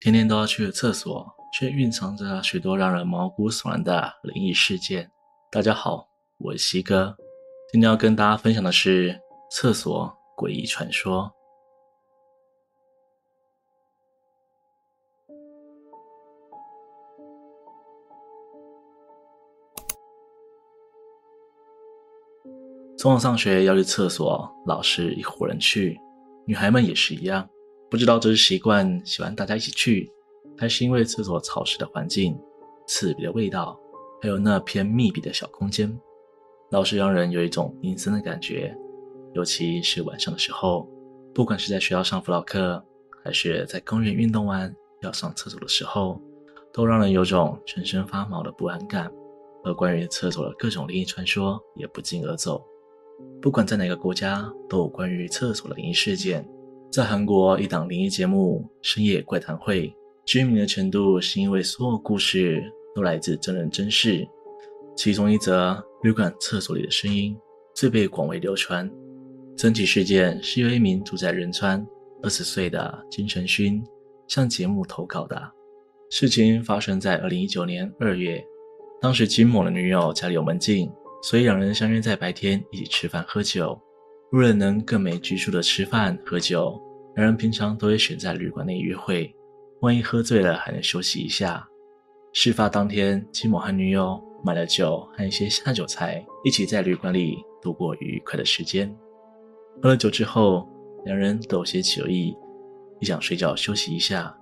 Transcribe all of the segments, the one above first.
天天都要去的厕所，却蕴藏着许多让人毛骨悚然的灵异事件。大家好，我是西哥，今天要跟大家分享的是厕所诡异传说。中午上学要去厕所，老师一伙人去，女孩们也是一样。不知道这是习惯，喜欢大家一起去，还是因为厕所潮湿的环境、刺鼻的味道，还有那偏密闭的小空间，老是让人有一种阴森的感觉。尤其是晚上的时候，不管是在学校上辅导课，还是在公园运动完要上厕所的时候，都让人有种全身发毛的不安感。而关于厕所的各种灵异传说也不胫而走。不管在哪个国家，都有关于厕所的灵异事件。在韩国，一档灵异节目《深夜怪谈会》知名的程度，是因为所有故事都来自真人真事。其中一则旅馆厕所里的声音最被广为流传。整体事件是由一名住在仁川二十岁的金成勋向节目投稿的。事情发生在二零一九年二月，当时金某的女友家里有门禁。所以两人相约在白天一起吃饭喝酒。为了能更没拘束的吃饭喝酒，两人平常都会选在旅馆内约会。万一喝醉了，还能休息一下。事发当天，金某和女友买了酒和一些下酒菜，一起在旅馆里度过愉快的时间。喝了酒之后，两人都有些酒意，也想睡觉休息一下。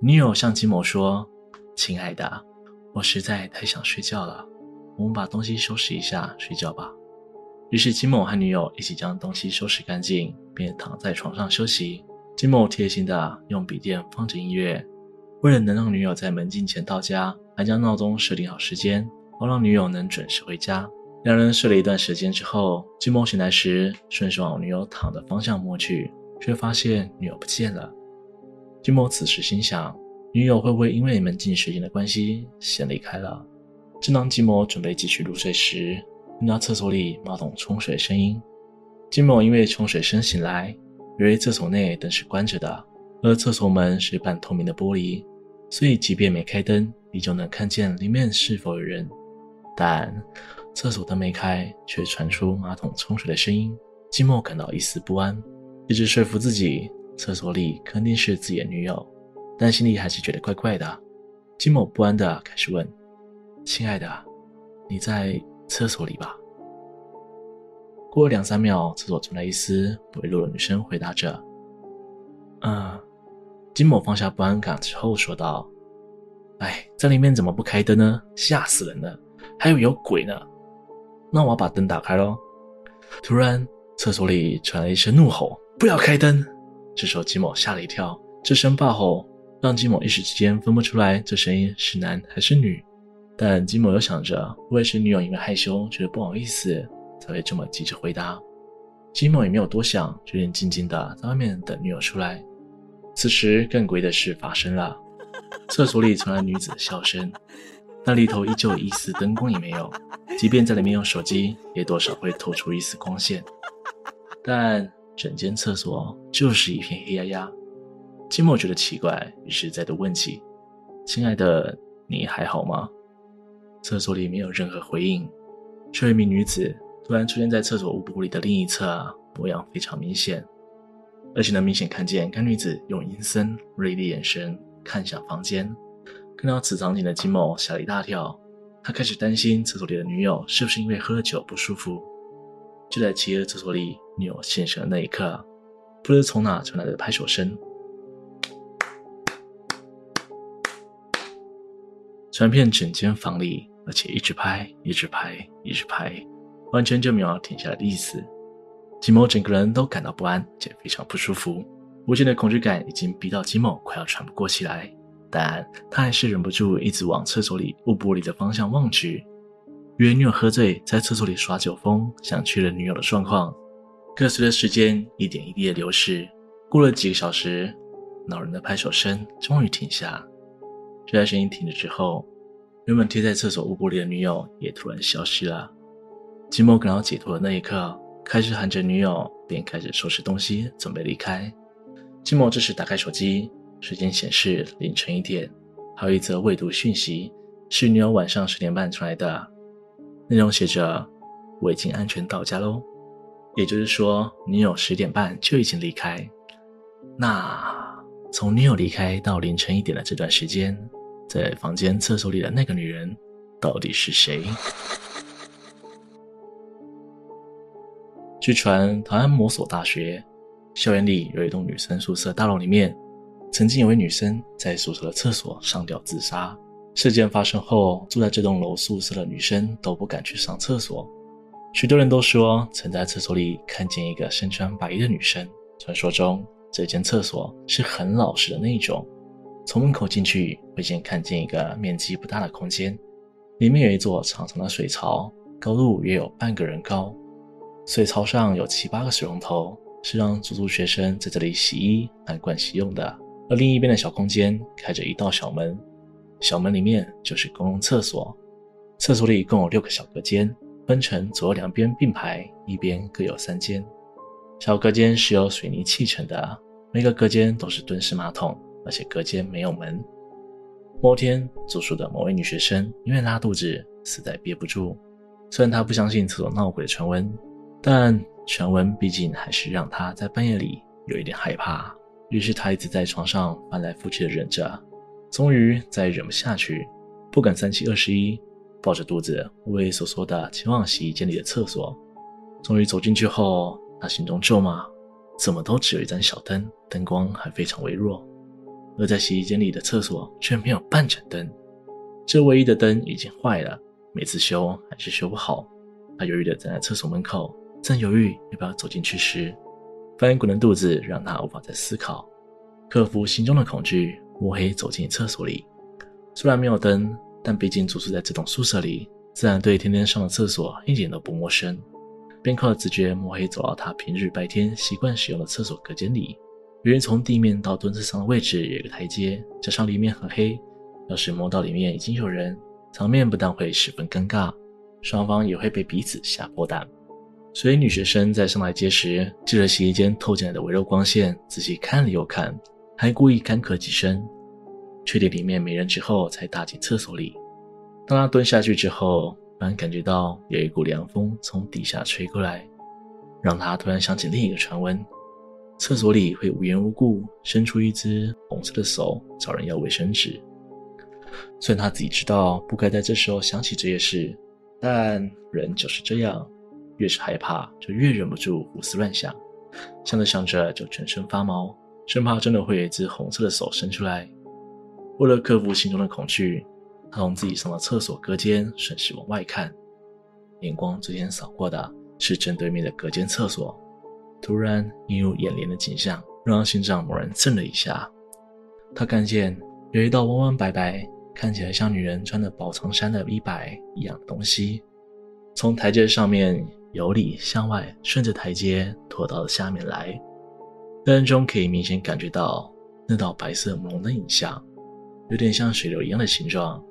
女友向金某说：“亲爱的，我实在太想睡觉了。”我们把东西收拾一下，睡觉吧。于是金某和女友一起将东西收拾干净，便躺在床上休息。金某贴心的用笔电放着音乐，为了能让女友在门禁前到家，还将闹钟设定好时间，好让女友能准时回家。两人睡了一段时间之后，金某醒来时，顺手往女友躺的方向摸去，却发现女友不见了。金某此时心想，女友会不会因为门禁时间的关系先离开了？正当金某准备继续入睡时，听到厕所里马桶冲水声音。金某因为冲水声醒来，以为厕所内灯是关着的，而厕所门是半透明的玻璃，所以即便没开灯，依旧能看见里面是否有人。但厕所灯没开，却传出马桶冲水的声音。金某感到一丝不安，一直说服自己厕所里肯定是自己的女友，但心里还是觉得怪怪的。金某不安地开始问。亲爱的，你在厕所里吧？过了两三秒，厕所传来一丝微弱的女声回答着：“嗯。”金某放下不安感之后说道：“哎，在里面怎么不开灯呢？吓死人了！还有有鬼呢！那我要把灯打开喽。”突然，厕所里传来一声怒吼：“不要开灯！”这时候金某吓了一跳，这声暴吼让金某一时之间分不出来这声音是男还是女。但金某又想着，不会是女友因为害羞觉得不好意思才会这么急着回答。金某也没有多想，决定静静的在外面等女友出来。此时更诡异的事发生了，厕所里传来女子的笑声，但里头依旧一丝灯光也没有，即便在里面用手机，也多少会透出一丝光线。但整间厕所就是一片黑压压。金某觉得奇怪，于是再度问起：“亲爱的，你还好吗？”厕所里没有任何回应，却有一名女子突然出现在厕所雾玻璃的另一侧，模样非常明显，而且能明显看见该女子用阴森锐利眼神看向房间。看到此场景的金某吓了一大跳，他开始担心厕所里的女友是不是因为喝了酒不舒服。就在企鹅厕所里女友现身的那一刻，不知从哪传来的拍手声。传遍整间房里，而且一直拍，一直拍，一直拍，完全就没有停下来的意思。吉某整个人都感到不安，且非常不舒服。无尽的恐惧感已经逼到吉某快要喘不过气来，但他还是忍不住一直往厕所里雾玻璃的方向望去。以为女友喝醉，在厕所里耍酒疯，想确认女友的状况。可随着时间一点一滴的流逝，过了几个小时，恼人的拍手声终于停下。就在声音停了之后，原本贴在厕所雾玻璃的女友也突然消失了。金某感到解脱的那一刻，开始喊着女友，便开始收拾东西准备离开。金某这时打开手机，时间显示凌晨一点，还有一则未读讯息是女友晚上十点半传来的，内容写着：“我已经安全到家喽。”也就是说，女友十点半就已经离开。那从女友离开到凌晨一点的这段时间，在房间厕所里的那个女人到底是谁？据传，台湾某所大学校园里有一栋女生宿舍大楼里面，曾经有位女生在宿舍的厕所上吊自杀。事件发生后，住在这栋楼宿舍的女生都不敢去上厕所。许多人都说曾在厕所里看见一个身穿白衣的女生。传说中，这间厕所是很老实的那种，从门口进去会先看见一个面积不大的空间，里面有一座长长的水槽，高度约有半个人高。水槽上有七八个水龙头，是让住宿学生在这里洗衣和盥洗用的。而另一边的小空间开着一道小门，小门里面就是公共厕所。厕所里共有六个小隔间，分成左右两边并排，一边各有三间。小隔间是由水泥砌成的，每个隔间都是蹲式马桶，而且隔间没有门。某天，住宿的某位女学生因为拉肚子，实在憋不住。虽然她不相信厕所闹鬼的传闻。但传闻毕竟还是让她在半夜里有一点害怕，于是她一直在床上翻来覆去的忍着，终于再忍不下去，不敢三七二十一，抱着肚子畏畏缩缩的前往洗衣间里的厕所。终于走进去后，他心中咒骂：怎么都只有一盏小灯，灯光还非常微弱，而在洗衣间里的厕所却没有半盏灯，这唯一的灯已经坏了，每次修还是修不好。他犹豫地站在厕所门口。正犹豫要不要走进去时，翻滚的肚子让他无法再思考。克服心中的恐惧，摸黑走进厕所里。虽然没有灯，但毕竟住宿在这栋宿舍里，自然对天天上的厕所一点都不陌生。便靠着直觉摸黑走到他平日白天习惯使用的厕所隔间里。由于从地面到蹲厕上的位置有一个台阶，加上里面很黑，要是摸到里面已经有人，场面不但会十分尴尬，双方也会被彼此吓破胆。所以女学生在上台阶时，借着洗衣间透进来的微弱光线，仔细看了又看，还故意干咳几声，确定里面没人之后，才踏进厕所里。当她蹲下去之后，突然感觉到有一股凉风从底下吹过来，让她突然想起另一个传闻：厕所里会无缘无故伸出一只红色的手找人要卫生纸。虽然他自己知道不该在这时候想起这些事，但人就是这样。越是害怕，就越忍不住胡思乱想，想着想着就全身发毛，生怕真的会有一只红色的手伸出来。为了克服心中的恐惧，他从自己上的厕所隔间顺势往外看，眼光最先扫过的是正对面的隔间厕所。突然映入眼帘的景象，让心脏猛然震了一下。他看见有一道弯弯白白，看起来像女人穿的薄长衫的衣摆一样的东西，从台阶上面。由里向外，顺着台阶拖到了下面来。黑暗中可以明显感觉到那道白色朦胧的影像，有点像水流一样的形状。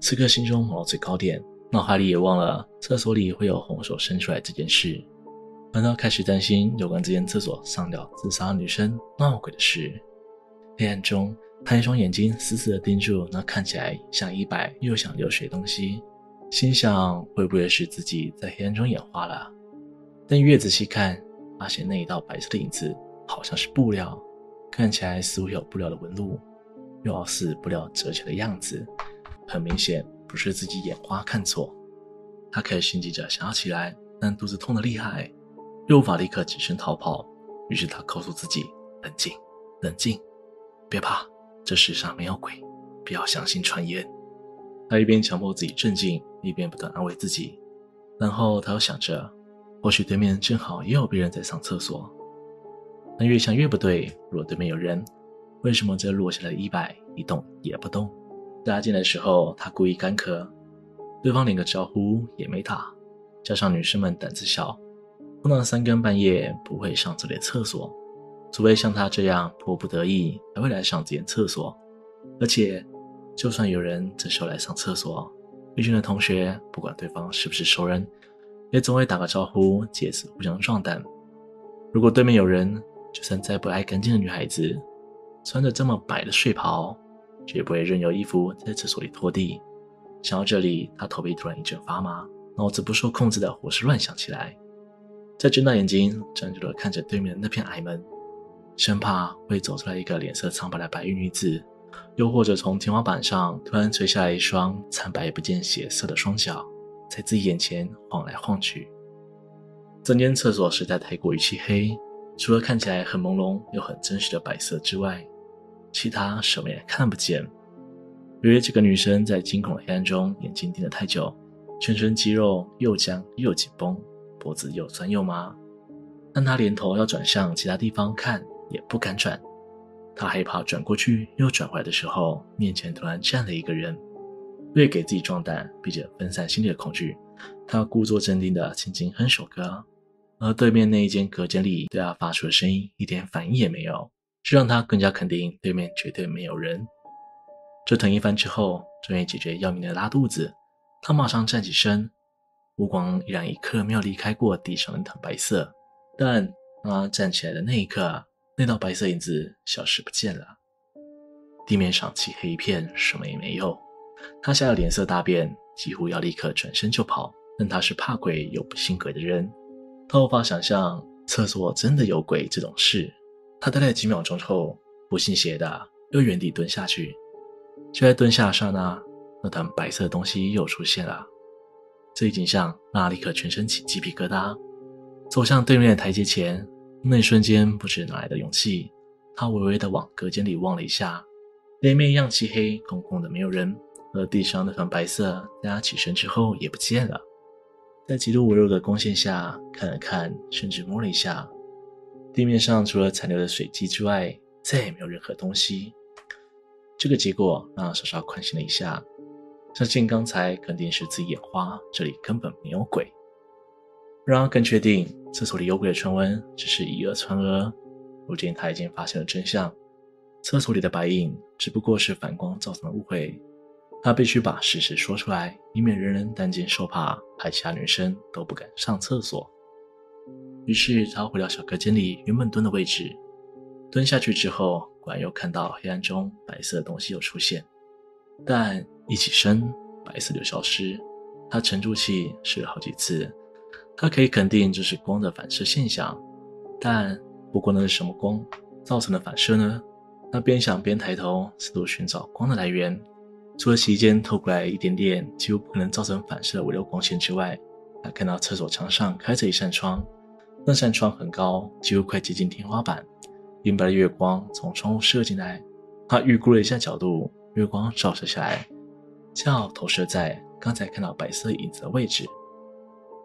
此刻心中某到最高点，脑海里也忘了厕所里会有红手伸出来这件事，反倒开始担心有关这间厕所上吊自杀女生闹鬼的事。黑暗中，他一双眼睛死死地盯住那看起来像衣摆又像流水的东西。心想会不会是自己在黑暗中眼花了？但越仔细看，发现那一道白色的影子好像是布料，看起来似乎有布料的纹路，又好似布料折起来的样子。很明显不是自己眼花看错。他开始心急着想要起来，但肚子痛得厉害，又无法立刻起身逃跑。于是他告诉自己：冷静，冷静，别怕，这世上没有鬼，不要相信传言。他一边强迫自己镇静，一边不断安慰自己。然后他又想着，或许对面正好也有别人在上厕所。但越想越不对，如果对面有人，为什么这落下的衣摆一动也不动？大家进来的时候，他故意干咳，对方连个招呼也没打。加上女生们胆子小，碰到三更半夜不会上这里的厕所，除非像他这样迫不得已才会来上这间厕所，而且。就算有人这时候来上厕所，一群的同学不管对方是不是熟人，也总会打个招呼，借此互相壮胆。如果对面有人，就算再不爱干净的女孩子，穿着这么白的睡袍，绝不会任由衣服在厕所里拖地。想到这里，他头皮突然一阵发麻，脑子不受控制的胡思乱想起来。再睁大眼睛，专注的看着对面的那片矮门，生怕会走出来一个脸色苍白的白衣女子，又或者从天花板上突然垂下来一双惨白不见血色的双脚，在自己眼前晃来晃去。整间厕所实在太过于漆黑，除了看起来很朦胧又很真实的白色之外，其他什么也看不见。由于这个女生在惊恐的黑暗中眼睛盯得太久，全身肌肉又僵又紧绷。脖子又酸又麻，但他连头要转向其他地方看也不敢转。他害怕转过去又转回来的时候，面前突然站了一个人。为给自己壮胆，并且分散心里的恐惧，他故作镇定地轻轻哼首歌。而对面那一间隔间里对他发出的声音一点反应也没有，这让他更加肯定对面绝对没有人。折腾一番之后，终于解决要命的拉肚子，他马上站起身。目光依然一刻没有离开过地上的那滩白色，但当他站起来的那一刻，那道白色影子消失不见了。地面上漆黑一片，什么也没有。他吓得脸色大变，几乎要立刻转身就跑。但他是怕鬼又不信鬼的人，他无法想象厕所真的有鬼这种事。他呆了几秒钟后，不信邪的又原地蹲下去。就在蹲下的刹那，那团白色的东西又出现了。这一景象让他立刻全身起鸡皮疙瘩，走向对面的台阶前。那一瞬间，不知哪来的勇气，他微微的往隔间里望了一下，里面一样漆黑，空空的，没有人。而地上那团白色，在他起身之后也不见了。在极度微弱的光线下，看了看，甚至摸了一下，地面上除了残留的水迹之外，再也没有任何东西。这个结果让莎莎宽心了一下。相信刚才肯定是自己眼花，这里根本没有鬼。然而更确定厕所里有鬼的传闻只是以讹传讹。如今他已经发现了真相，厕所里的白影只不过是反光造成的误会。他必须把事实说出来，以免人人担惊受怕，害其他女生都不敢上厕所。于是他回到小隔间里原本蹲的位置，蹲下去之后，果然又看到黑暗中白色的东西又出现，但。一起身，白色就消失。他沉住气，试了好几次。他可以肯定这是光的反射现象，但不过那是什么光造成的反射呢？他边想边抬头，试图寻找光的来源。除了洗间透过来一点点几乎不可能造成反射的微弱光线之外，他看到厕所墙上开着一扇窗，那扇窗很高，几乎快接近天花板。银白的月光从窗户射进来，他预估了一下角度，月光照射下来。恰好投射在刚才看到白色影子的位置，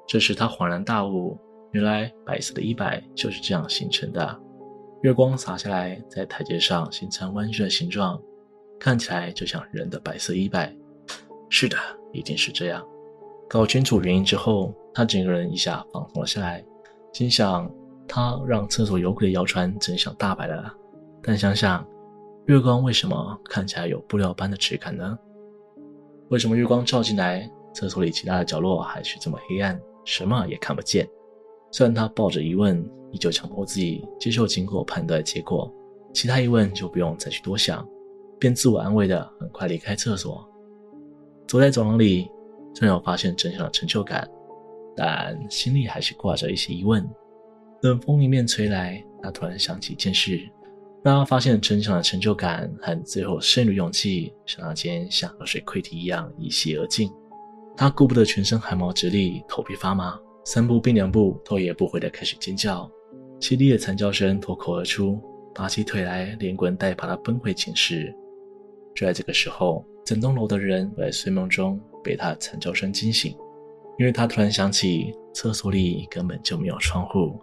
这时他恍然大悟，原来白色的衣摆就是这样形成的。月光洒下来，在台阶上形成弯曲的形状，看起来就像人的白色衣摆。是的，一定是这样。搞清楚原因之后，他整个人一下放松了下来，心想：他让厕所有鬼的谣传真相大白了。但想想，月光为什么看起来有布料般的质感呢？为什么月光照进来，厕所里其他的角落还是这么黑暗，什么也看不见？虽然他抱着疑问，依旧强迫自己接受经过判断结果，其他疑问就不用再去多想，便自我安慰的很快离开厕所。走在走廊里，虽然有发现真相的成就感，但心里还是挂着一些疑问。冷风迎面吹来，他突然想起一件事。让他发现真相的成就感和最后剩余勇气，刹那间像河水溃堤一样一泻而尽。他顾不得全身汗毛直立，头皮发麻，三步并两步，头也不回的开始尖叫。凄厉的惨叫声脱口而出，拔起腿来，连滚带爬的奔回寝室。就在这个时候，整栋楼的人在睡梦中被他惨叫声惊醒，因为他突然想起厕所里根本就没有窗户。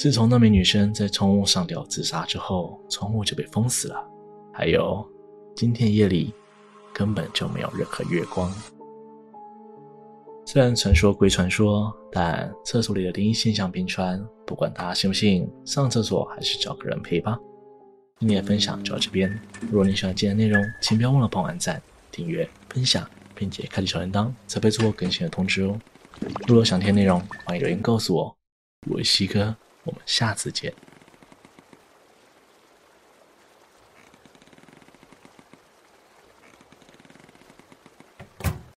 自从那名女生在窗户上吊自杀之后，窗户就被封死了。还有，今天夜里根本就没有任何月光。虽然传说归传说，但厕所里的灵异现象频传，不管大家信不信，上厕所还是找个人陪吧。今天的分享就到这边。如果你喜欢今天的内容，请不要忘了帮我按赞、订阅、分享，并且开启小铃铛，才不会错过更新的通知哦。如果想听内容，欢迎留言告诉我。我是西哥。我们下次见。